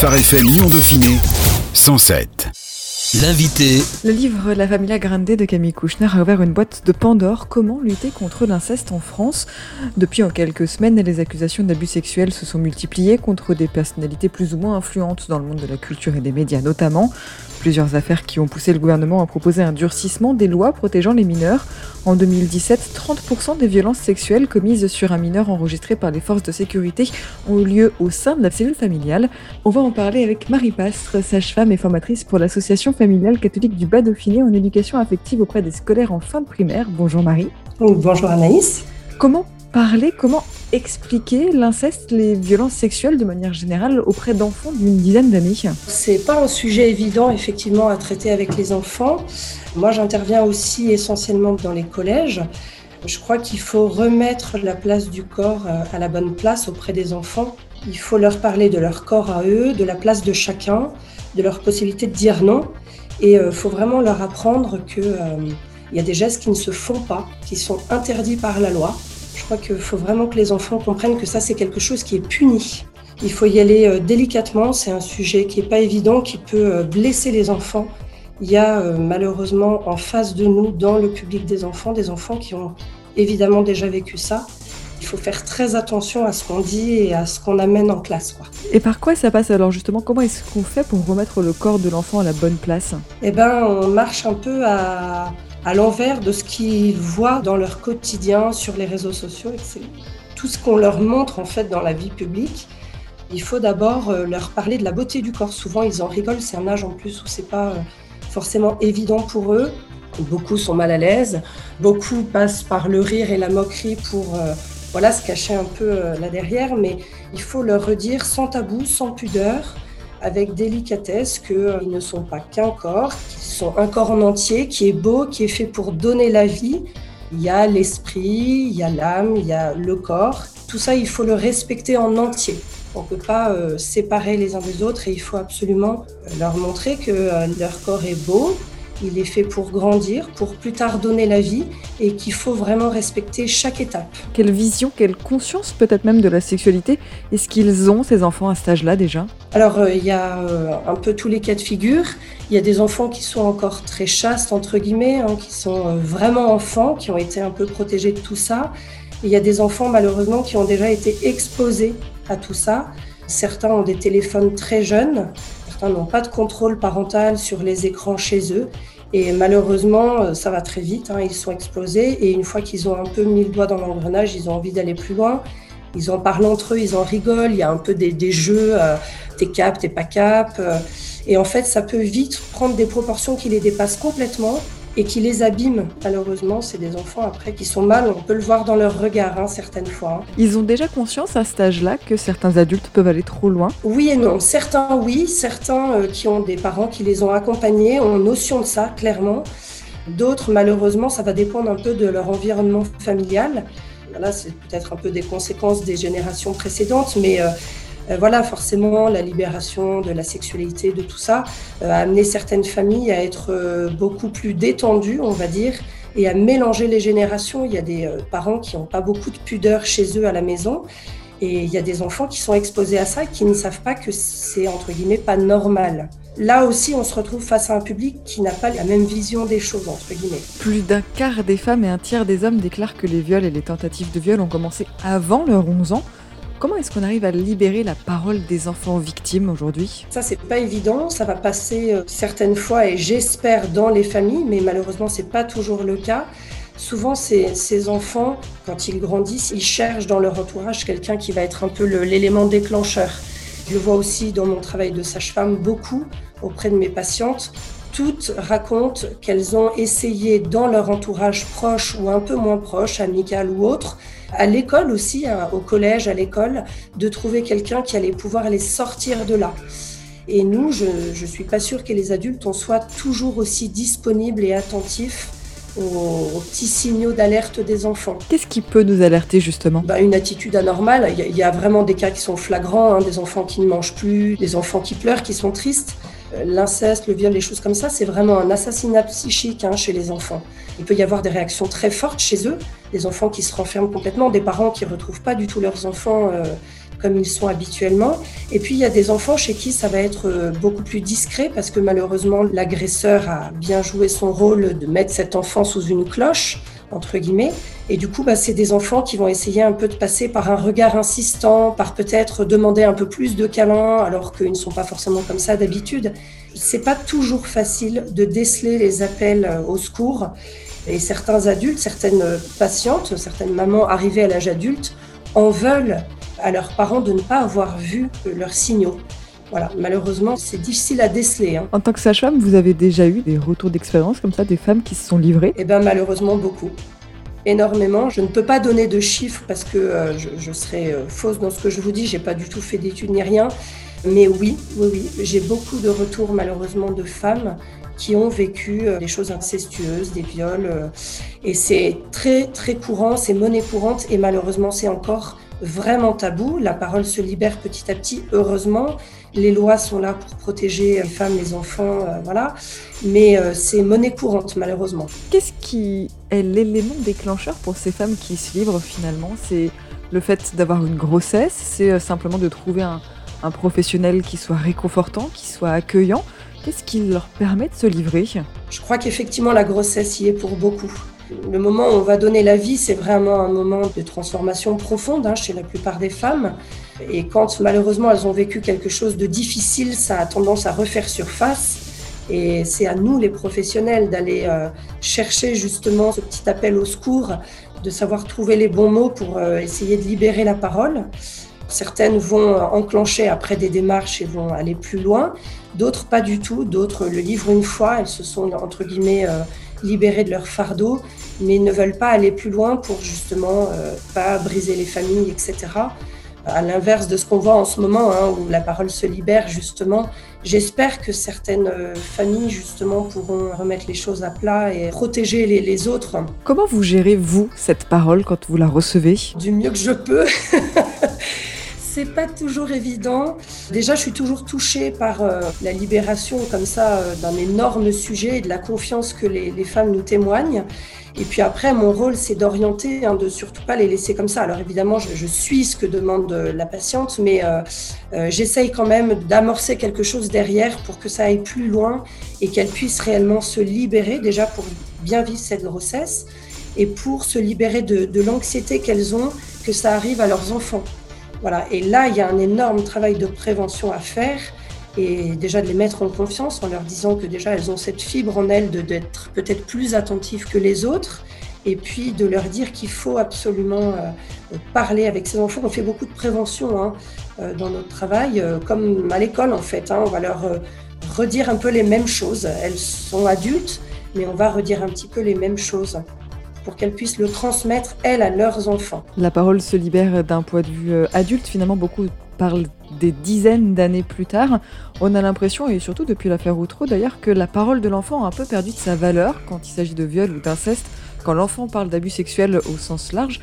Phare FM Lyon Dauphiné 107. L'invité. Le livre La Familia Grande de Camille Kouchner a ouvert une boîte de Pandore. Comment lutter contre l'inceste en France? Depuis en quelques semaines, les accusations d'abus sexuels se sont multipliées contre des personnalités plus ou moins influentes dans le monde de la culture et des médias notamment. Plusieurs affaires qui ont poussé le gouvernement à proposer un durcissement des lois protégeant les mineurs. En 2017, 30% des violences sexuelles commises sur un mineur enregistré par les forces de sécurité ont eu lieu au sein de la cellule familiale. On va en parler avec Marie Pastre, sage-femme et formatrice pour l'association familiale catholique du Bas-Dauphiné en éducation affective auprès des scolaires en fin de primaire. Bonjour Marie. Bonjour Anaïs. Comment parler, comment expliquer l'inceste, les violences sexuelles de manière générale auprès d'enfants d'une dizaine d'années? C'est pas un sujet évident effectivement à traiter avec les enfants. Moi j'interviens aussi essentiellement dans les collèges. Je crois qu'il faut remettre la place du corps euh, à la bonne place auprès des enfants. Il faut leur parler de leur corps à eux, de la place de chacun, de leur possibilité de dire non. Et il euh, faut vraiment leur apprendre qu'il euh, y a des gestes qui ne se font pas, qui sont interdits par la loi je crois qu'il faut vraiment que les enfants comprennent que ça, c'est quelque chose qui est puni. Il faut y aller euh, délicatement, c'est un sujet qui n'est pas évident, qui peut euh, blesser les enfants. Il y a euh, malheureusement en face de nous, dans le public des enfants, des enfants qui ont évidemment déjà vécu ça. Il faut faire très attention à ce qu'on dit et à ce qu'on amène en classe. Et par quoi ça passe? Alors justement Comment est-ce qu'on fait pour remettre le corps de l'enfant à la bonne place? Eh ben, on marche un peu à, à l'envers de ce qu'ils voient dans leur quotidien sur les réseaux sociaux. Et tout ce qu'on leur montre en fait dans la vie publique. Il faut d'abord euh, leur parler de la beauté du corps. Souvent, ils en rigolent. C'est un âge en plus où c'est pas euh, forcément évident pour eux. Beaucoup sont mal à l'aise. Beaucoup passent par le rire et la moquerie pour euh, voilà se cacher un peu là derrière. Mais il faut leur redire sans tabou, sans pudeur, avec délicatesse qu'ils ne sont pas qu'un corps, qu'ils sont un corps en entier qui est beau, qui est fait pour donner la vie. Il y a l'esprit, il y a l'âme, il y a le corps. Tout ça, il faut le respecter en entier. On ne peut pas euh, séparer les uns des autres et il faut absolument euh, leur montrer que euh, leur corps est beau, il est fait pour grandir, pour plus tard donner la vie et qu'il faut vraiment respecter chaque étape. Quelle vision, quelle conscience peut-être même de la sexualité est-ce qu'ils ont ces enfants à cet âge-là déjà? Alors euh, il y a euh, un peu tous les cas de figure. Il y a des enfants qui sont encore très chastes entre guillemets, hein, qui sont euh, vraiment enfants, qui ont été un peu protégés de tout ça. il y a des enfants malheureusement qui ont déjà été exposés à tout ça. Certains ont des téléphones très jeunes n'ont pas de contrôle parental sur les écrans chez eux. Et malheureusement, euh, ça va très vite, hein, ils sont explosés. Et une fois qu'ils ont un peu mis le doigt dans l'engrenage, ils ont envie d'aller plus loin. Ils en parlent entre eux, ils en rigolent. Il y a un peu des, jeux, euh, t'es cap, t'es pas cap. Euh. et en fait, ça peut vite prendre des proportions qui les dépassent complètement et qui les abîment. Malheureusement, c'est des enfants après qui sont mal, on peut le voir dans leur regard hein, certaines fois. Hein. Ils ont déjà conscience à cet âge-là que certains adultes peuvent aller trop loin? Oui et non. Certains oui, certains euh, qui ont des parents qui les ont accompagnés ont notion de ça, clairement. D'autres, malheureusement, ça va dépendre un peu de leur environnement familial. Là, c'est peut-être un peu des conséquences des générations précédentes, mais euh, voilà, forcément, la libération de la sexualité, de tout ça, euh, a amené certaines familles à être euh, beaucoup plus détendues, on va dire, et à mélanger les générations. Il y a des parents qui n'ont pas beaucoup de pudeur chez eux à la maison. Et il y a des enfants qui sont exposés à ça qui ne savent pas que c'est entre guillemets pas normal. Là aussi, on se retrouve face à un public qui n'a pas la même vision des choses, entre guillemets. Plus d'un quart des femmes et un tiers des hommes déclarent que les viols et les tentatives de viol ont commencé avant leurs 11 ans. Comment est-ce qu'on arrive à libérer la parole des enfants victimes aujourd'hui? Ça, c'est pas évident. Ça va passer euh, certaines fois, et j'espère, dans les familles, mais malheureusement, c'est pas toujours le cas. Souvent, ces, ces, enfants, quand ils grandissent, ils cherchent dans leur entourage quelqu'un qui va être un peu l'élément déclencheur. Je le vois aussi dans mon travail de sage-femme beaucoup auprès de mes patientes toutes racontent qu'elles ont essayé dans leur entourage proche ou un peu moins proche, amical ou autre, à l'école aussi, au collège, à l'école, de trouver quelqu'un qui allait pouvoir les sortir de là. Et nous, je ne suis pas sûre que les adultes, on soit toujours aussi disponibles et attentifs aux, petits signaux d'alerte des enfants. Qu'est-ce qui peut nous alerter justement? Bah, Une attitude anormale. Il y, a, vraiment des cas qui sont flagrants, hein, des enfants qui ne mangent plus, des enfants qui pleurent, qui sont tristes. Euh, l'inceste, le viol, les choses comme ça, c'est vraiment un assassinat psychique hein, chez les enfants. Il peut y avoir des réactions très fortes chez eux, des enfants qui se renferment complètement, des parents qui ne retrouvent pas du tout leurs enfants euh, comme ils sont habituellement. Et puis il y a des enfants chez qui ça va être euh, beaucoup plus discret parce que malheureusement l'agresseur a bien joué son rôle de mettre cet enfant sous une cloche entre guillemets. Et du coup, bah, c'est des enfants qui vont essayer un peu de passer par un regard insistant, par peut-être demander un peu plus de câlins, alors qu'ils ne sont pas forcément comme ça d'habitude. C'est pas toujours facile de déceler les appels euh, au secours. Et certains adultes, certaines patientes, certaines mamans arrivées à l'âge adulte en veulent à leurs parents de ne pas avoir vu leurs signaux. Voilà, malheureusement, c'est difficile à déceler. Hein. En tant que sage-femme, vous avez déjà eu des retours d'expérience comme ça, des femmes qui se sont livrées? Eh bien, malheureusement, beaucoup. Énormément. Je ne peux pas donner de chiffres parce que euh, je, serais euh, fausse dans ce que je vous dis. J'ai pas du tout fait d'études ni rien. Mais oui, oui, oui, j'ai beaucoup de retours malheureusement de femmes qui ont vécu euh, des choses incestueuses, des viols. Et c'est très, très courant, c'est monnaie courante et malheureusement, c'est encore vraiment tabou. La parole se libère petit à petit, heureusement. Les lois sont là pour protéger les femmes, les enfants, euh, voilà. Mais euh, c'est monnaie courante, malheureusement. Qu'est-ce qui est l'élément déclencheur pour ces femmes qui se livrent finalement? C'est le fait d'avoir une grossesse C'est euh, simplement de trouver un, un professionnel qui soit réconfortant, qui soit accueillant Qu'est-ce qui leur permet de se livrer? Je crois qu'effectivement la grossesse y est pour beaucoup. Le moment où on va donner la vie, c'est vraiment un moment de transformation profonde hein, chez la plupart des femmes. Et quand malheureusement elles ont vécu quelque chose de difficile, ça a tendance à refaire surface. Et c'est à nous, les professionnels, d'aller euh, chercher justement ce petit appel au secours, de savoir trouver les bons mots pour euh, essayer de libérer la parole. Certaines vont enclencher après des démarches et vont aller plus loin, d'autres pas du tout, d'autres le livrent une fois, elles se sont entre guillemets euh, libérées de leur fardeau, mais ne veulent pas aller plus loin pour justement euh, pas briser les familles, etc. À l'inverse de ce qu'on voit en ce moment, hein, où la parole se libère justement, j'espère que certaines euh, familles justement pourront remettre les choses à plat et protéger les, les autres. Comment vous gérez vous cette parole quand vous la recevez? Du mieux que je peux. c'est pas toujours évident. Déjà, je suis toujours touchée par euh, la libération comme ça euh, d'un énorme sujet et de la confiance que les, femmes nous témoignent. Et puis après, mon rôle, c'est d'orienter, hein, de surtout pas les laisser comme ça. Alors évidemment, je, suis ce que demande euh, la patiente, mais j'essaye quand même d'amorcer quelque chose derrière pour que ça aille plus loin et qu'elle puisse réellement se libérer, déjà pour bien vivre cette grossesse et pour se libérer de l'anxiété qu'elles ont que ça arrive à leurs enfants. Voilà. Et là, il y a un énorme travail de prévention à faire et déjà de les mettre en confiance en leur disant que déjà elles ont cette fibre en elles d'être peut-être plus attentives que les autres et puis de leur dire qu'il faut absolument euh, parler avec ces enfants. On fait beaucoup de prévention hein, euh, dans notre travail, euh, comme à l'école en fait. Hein. on va leur redire un peu les mêmes choses. Elles sont adultes, mais on va redire un petit peu les mêmes choses pour qu'elles puissent le transmettre, elles, à leurs enfants. La parole se libère d'un point de vue euh, adulte. Finalement, beaucoup parlent des dizaines d'années plus tard. On a l'impression, et surtout depuis l'affaire Outreau d'ailleurs, que la parole de l'enfant a un peu perdu de sa valeur quand il s'agit de viol ou d'inceste. Quand l'enfant parle d'abus sexuels au sens large,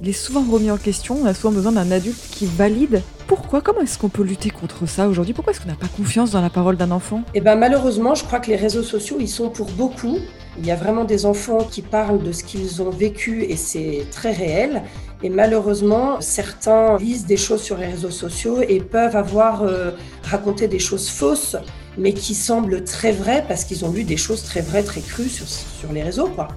il est souvent remis en question. On a souvent besoin d'un adulte qui valide. Pourquoi Comment est-ce qu'on peut lutter contre ça aujourd'hui? Pourquoi est-ce qu'on n'a pas confiance dans la parole d'un enfant? Eh ben malheureusement, je crois que les réseaux sociaux, ils sont pour beaucoup il y a vraiment des enfants qui parlent de ce qu'ils ont vécu et c'est très réel. Et malheureusement, certains lisent des choses sur les réseaux sociaux et peuvent avoir euh, raconté des choses fausses, mais qui semblent très vraies parce qu'ils ont lu des choses très vraies, très crues sur, sur les réseaux. Quoi.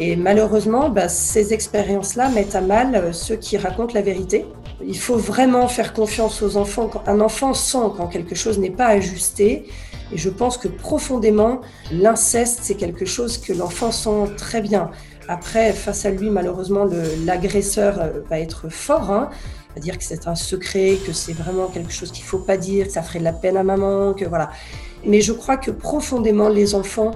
Et malheureusement, bah, ces expériences-là mettent à mal euh, ceux qui racontent la vérité. Il faut vraiment faire confiance aux enfants. Un enfant sent quand quelque chose n'est pas ajusté, et je pense que profondément, l'inceste, c'est quelque chose que l'enfant sent très bien. Après, face à lui, malheureusement, l'agresseur euh, va être fort. Hein, dire que c'est un secret, que c'est vraiment quelque chose qu'il faut pas dire, que ça ferait de la peine à maman, que voilà. Mais je crois que profondément, les enfants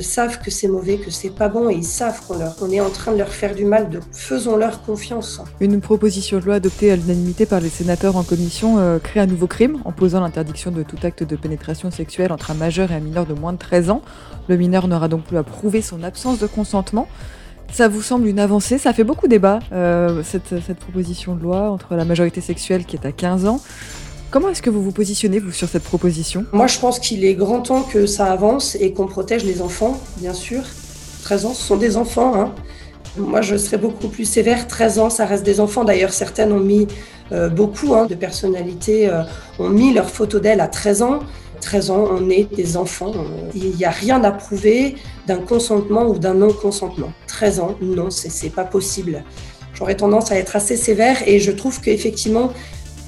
savent que c'est mauvais, que c'est pas bon, et ils savent qu'on est en train de leur faire du mal. Faisons-leur confiance. Une proposition de loi adoptée à l'unanimité par les sénateurs en commission euh, crée un nouveau crime en posant l'interdiction de tout acte de pénétration sexuelle entre un majeur et un mineur de moins de 13 ans. Le mineur n'aura donc plus à prouver son absence de consentement. Ça vous semble une avancée? Ça fait beaucoup débat, euh, cette, cette proposition de loi entre la majorité sexuelle qui est à 15 ans Comment est-ce que vous vous positionnez, vous, sur cette proposition? Moi, je pense qu'il est grand temps que ça avance et qu'on protège les enfants, bien sûr. 13 ans, ce sont des enfants. Hein. Moi, je serais beaucoup plus sévère. 13 ans, ça reste des enfants. D'ailleurs, certaines ont mis, euh, beaucoup hein, de personnalités euh, ont mis leur photo d'elles à 13 ans. 13 ans, on est des enfants. Il n'y a rien à prouver d'un consentement ou d'un non-consentement. 13 ans, non, c'est pas possible. J'aurais tendance à être assez sévère et je trouve qu'effectivement,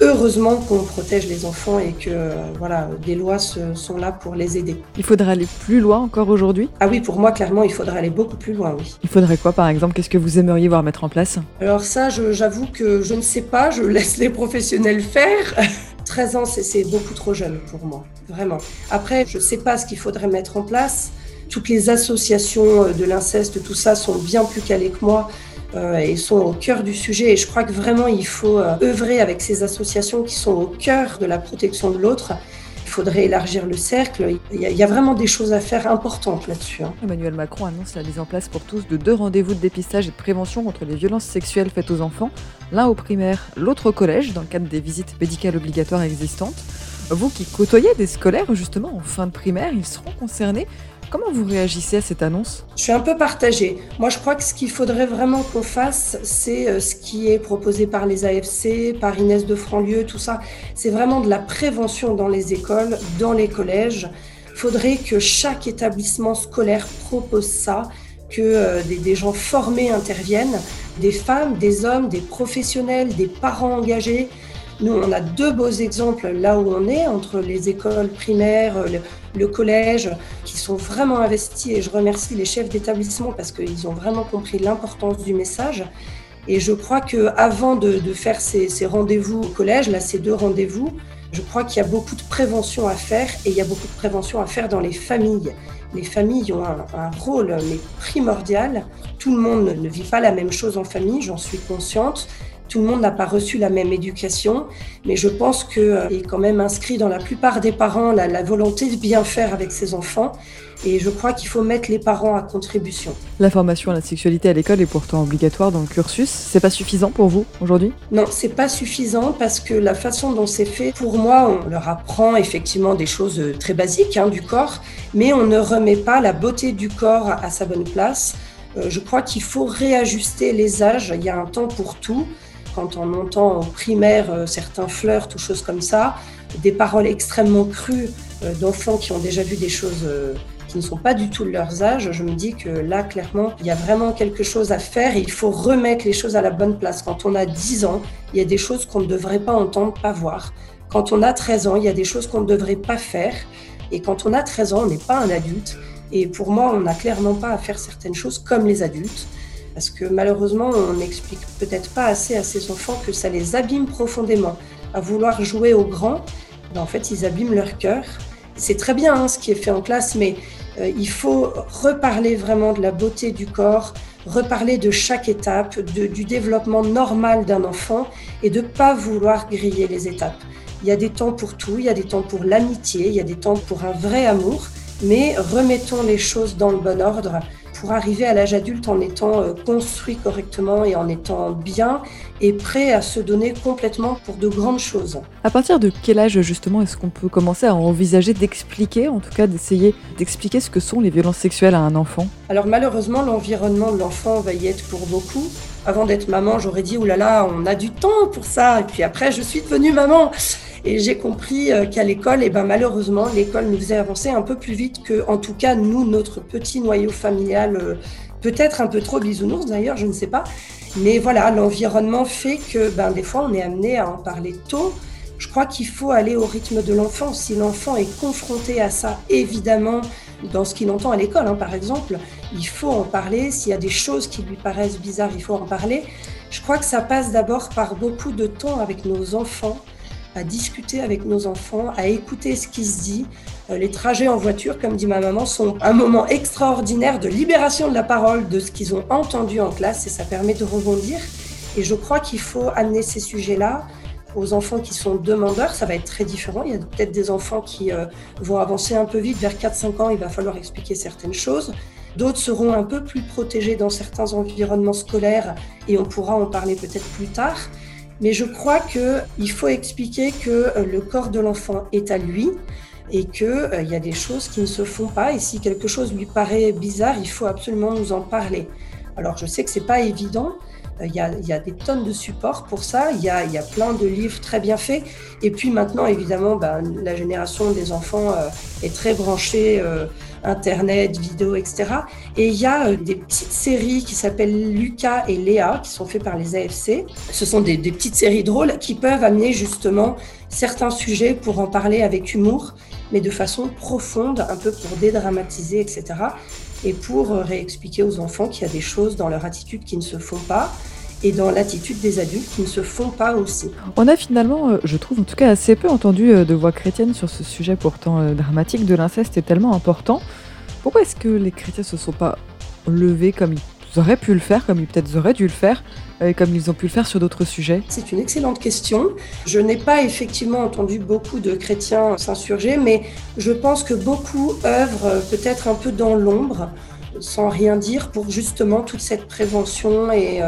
heureusement qu'on protège les enfants et que voilà, des lois sont là pour les aider. Il faudrait aller plus loin encore aujourd'hui? Ah oui, pour moi, clairement, il faudrait aller beaucoup plus loin, oui. Il faudrait quoi, par exemple? Qu'est-ce que vous aimeriez voir mettre en place? Alors ça, j'avoue que je ne sais pas, je laisse les professionnels faire. 13 ans, c'est beaucoup trop jeune pour moi, vraiment. Après, je ne sais pas ce qu'il faudrait mettre en place. Toutes les associations de l'inceste, tout ça, sont bien plus calées que moi euh, et sont au cœur du sujet. Et je crois que vraiment, il faut euh, œuvrer avec ces associations qui sont au cœur de la protection de l'autre. Il faudrait élargir le cercle. Il y, a, vraiment des choses à faire importantes là-dessus. Hein. Emmanuel Macron annonce la mise en place pour tous de deux rendez-vous de dépistage et de prévention contre les violences sexuelles faites aux enfants, l'un au primaire, l'autre au collège, dans le cadre des visites médicales obligatoires existantes. Vous qui côtoyez des scolaires justement en fin de primaire, ils seront concernés. Comment vous réagissez à cette annonce? Je suis un peu partagée. Moi, je crois que ce qu'il faudrait vraiment qu'on fasse, c'est euh, ce qui est proposé par les AFC, par Inès de Franlieu, tout ça. C'est vraiment de la prévention dans les écoles, dans les collèges. Il faudrait que chaque établissement scolaire propose ça que euh, des, des, gens formés interviennent, des femmes, des hommes, des professionnels, des parents engagés. Nous, on a deux beaux exemples là où on est, entre les écoles primaires, le, collège, qui sont vraiment investis. Et je remercie les chefs d'établissement parce qu'ils ont vraiment compris l'importance du message. Et je crois qu'avant de, de faire ces, rendez-vous au collège, là, ces deux rendez-vous, je crois qu'il y a beaucoup de prévention à faire et il y a beaucoup de prévention à faire dans les familles. Les familles ont un rôle mais primordial. Tout le monde ne vit pas la même chose en famille, j'en suis consciente. Tout le monde n'a pas reçu la même éducation, mais je pense qu'il euh, est quand même inscrit dans la plupart des parents la, la volonté de bien faire avec ses enfants. Et je crois qu'il faut mettre les parents à contribution. La formation à la sexualité à l'école est pourtant obligatoire dans le cursus. C'est pas suffisant pour vous aujourd'hui? Non, c'est pas suffisant parce que la façon dont c'est fait, pour moi, on leur apprend effectivement des choses euh, très basiques hein, du corps, mais on ne remet pas la beauté du corps à sa bonne place. Euh, je crois qu'il faut réajuster les âges. Il y a un temps pour tout quand on entend en primaire euh, certains flirts ou choses comme ça, des paroles extrêmement crues euh, d'enfants qui ont déjà vu des choses euh, qui ne sont pas du tout de leurs âges, je me dis que là, clairement, il y a vraiment quelque chose à faire et il faut remettre les choses à la bonne place. Quand on a 10 ans, il y a des choses qu'on ne devrait pas entendre, pas voir. Quand on a 13 ans, il y a des choses qu'on ne devrait pas faire. Et quand on a 13 ans, on n'est pas un adulte. Et pour moi, on n'a clairement pas à faire certaines choses comme les adultes. Parce que malheureusement, on n'explique peut-être pas assez à ces enfants que ça les abîme profondément. À vouloir jouer au grand, ben, en fait, ils abîment leur cœur. C'est très bien hein, ce qui est fait en classe, mais euh, il faut reparler vraiment de la beauté du corps, reparler de chaque étape, du développement normal d'un enfant et de ne pas vouloir griller les étapes. Il y a des temps pour tout, il y a des temps pour l'amitié, il y a des temps pour un vrai amour, mais remettons les choses dans le bon ordre pour arriver à l'âge adulte en étant euh, construit correctement et en étant bien et prêt à se donner complètement pour de grandes choses. À partir de quel âge justement est-ce qu'on peut commencer à envisager d'expliquer, en tout cas d'essayer d'expliquer ce que sont les violences sexuelles à un enfant? Alors malheureusement, l'environnement de l'enfant va y être pour beaucoup. Avant d'être maman, j'aurais dit, oulala, là là, on a du temps pour ça. Et puis après, je suis devenue maman. Et j'ai compris euh, qu'à l'école, eh ben malheureusement, l'école nous faisait avancer un peu plus vite que, en tout cas, nous, notre petit noyau familial, euh, peut-être un peu trop bisounours d'ailleurs, je ne sais pas. Mais voilà, l'environnement fait que, ben, des fois, on est amené à en parler tôt. Je crois qu'il faut aller au rythme de l'enfant. Si l'enfant est confronté à ça, évidemment, dans ce qu'il entend à l'école, hein, par exemple, il faut en parler. S'il y a des choses qui lui paraissent bizarres, il faut en parler. Je crois que ça passe d'abord par beaucoup de temps avec nos enfants à discuter avec nos enfants, à écouter ce qui se dit. Euh, les trajets en voiture, comme dit ma maman, sont un moment extraordinaire de libération de la parole, de ce qu'ils ont entendu en classe, et ça permet de rebondir. Et je crois qu'il faut amener ces sujets-là aux enfants qui sont demandeurs, ça va être très différent. Il y a peut-être des enfants qui euh, vont avancer un peu vite, vers 4-5 ans, il va falloir expliquer certaines choses. D'autres seront un peu plus protégés dans certains environnements scolaires et on pourra en parler peut-être plus tard. Mais je crois qu'il faut expliquer que euh, le corps de l'enfant est à lui et qu'il euh, y a des choses qui ne se font pas. Et si quelque chose lui paraît bizarre, il faut absolument nous en parler. Alors je sais que c'est pas évident, euh, il y, a, des tonnes de supports pour ça. Il y a, plein de livres très bien faits. Et puis maintenant, évidemment, ben, la génération des enfants euh, est très branchée. Euh, Internet, vidéo, etc. Et il y a des petites séries qui s'appellent Lucas et Léa, qui sont faites par les AFC. Ce sont des, des petites séries drôles qui peuvent amener justement certains sujets pour en parler avec humour, mais de façon profonde, un peu pour dédramatiser, etc et pour réexpliquer aux enfants qu'il y a des choses dans leur attitude qui ne se font pas et dans l'attitude des adultes qui ne se font pas aussi. On a finalement, euh, je trouve en tout cas assez peu entendu euh, de voix chrétiennes sur ce sujet pourtant euh, dramatique de l'inceste est tellement important. Pourquoi est-ce que les chrétiens se sont pas levés comme ils auraient pu le faire, comme ils peut-être auraient dû le faire, comme ils ont pu le faire sur d'autres sujets? C'est une excellente question. Je n'ai pas effectivement entendu beaucoup de chrétiens s'insurger, mais je pense que beaucoup œuvrent peut-être un peu dans l'ombre, sans rien dire, pour justement toute cette prévention et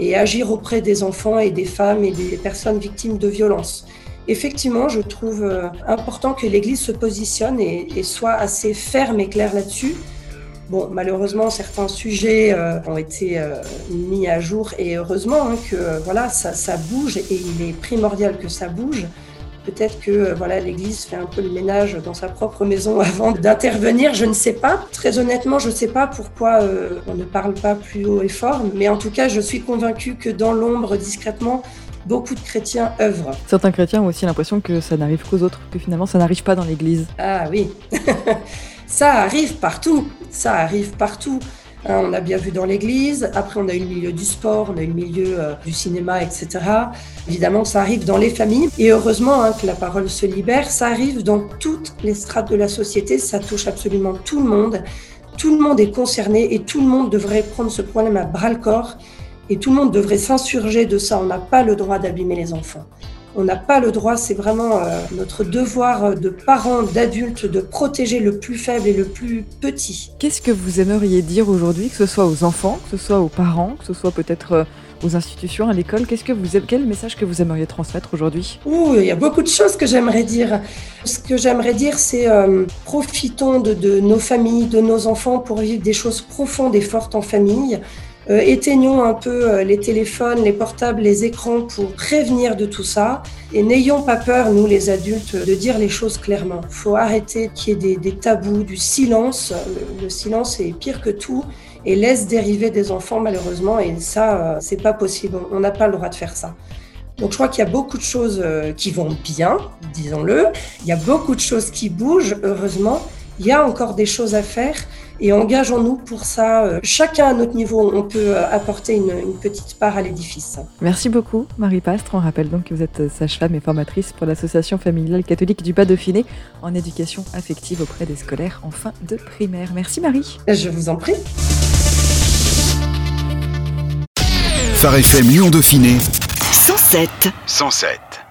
et agir auprès des enfants et des femmes et des personnes victimes de violences. Effectivement, je trouve euh, important que l'Église se positionne et, soit assez ferme et claire là-dessus. Bon, malheureusement, certains sujets euh, ont été euh, mis à jour et heureusement hein, que voilà, ça, ça, bouge et il est primordial que ça bouge. Peut-être que euh, voilà, l'Église fait un peu le ménage dans sa propre maison avant d'intervenir, je ne sais pas. Très honnêtement, je ne sais pas pourquoi euh, on ne parle pas plus haut et fort, mais en tout cas, je suis convaincue que dans l'ombre, discrètement, beaucoup de chrétiens œuvrent. Certains chrétiens ont aussi l'impression que ça n'arrive qu'aux autres, que finalement ça n'arrive pas dans l'Église. Ah oui, ça arrive partout, ça arrive partout. Hein, on a bien vu dans l'église, après on a eu le milieu du sport, on a eu le milieu euh, du cinéma, etc. Évidemment, ça arrive dans les familles et heureusement hein, que la parole se libère, ça arrive dans toutes les strates de la société, ça touche absolument tout le monde. Tout le monde est concerné et tout le monde devrait prendre ce problème à bras le corps et tout le monde devrait s'insurger de ça. On n'a pas le droit d'abîmer les enfants. On n'a pas le droit, c'est vraiment euh, notre devoir de parents, d'adultes, de protéger le plus faible et le plus petit. Qu'est-ce que vous aimeriez dire aujourd'hui, que ce soit aux enfants, que ce soit aux parents, que ce soit peut-être euh, aux institutions, à l'école? Qu'est-ce que vous, quel message que vous aimeriez transmettre aujourd'hui? Ouh, il y a beaucoup de choses que j'aimerais dire. Ce que j'aimerais dire, c'est euh, profitons de nos familles, de nos enfants pour vivre des choses profondes et fortes en famille. Euh, éteignons un peu euh, les téléphones, les portables, les écrans pour prévenir de tout ça. Et n'ayons pas peur, nous les adultes, de dire les choses clairement. Il faut arrêter qu'il y ait des, tabous, du silence. Le, silence est pire que tout et laisse dériver des enfants malheureusement. Et ça, euh, c'est pas possible. On n'a pas le droit de faire ça. Donc je crois qu'il y a beaucoup de choses qui vont bien, disons-le. Il y a beaucoup de choses qui bougent, heureusement. Il y a encore des choses à faire et engageons-nous pour ça. Euh, chacun à notre niveau, on peut euh, apporter une, petite part à l'édifice. Merci beaucoup, Marie Pastre. On rappelle donc que vous êtes sage-femme et formatrice pour l'Association familiale catholique du Pas-Dauphiné en éducation affective auprès des scolaires en fin de primaire. Merci, Marie. Je vous en prie. Phare FM Lyon Dauphiné 107 107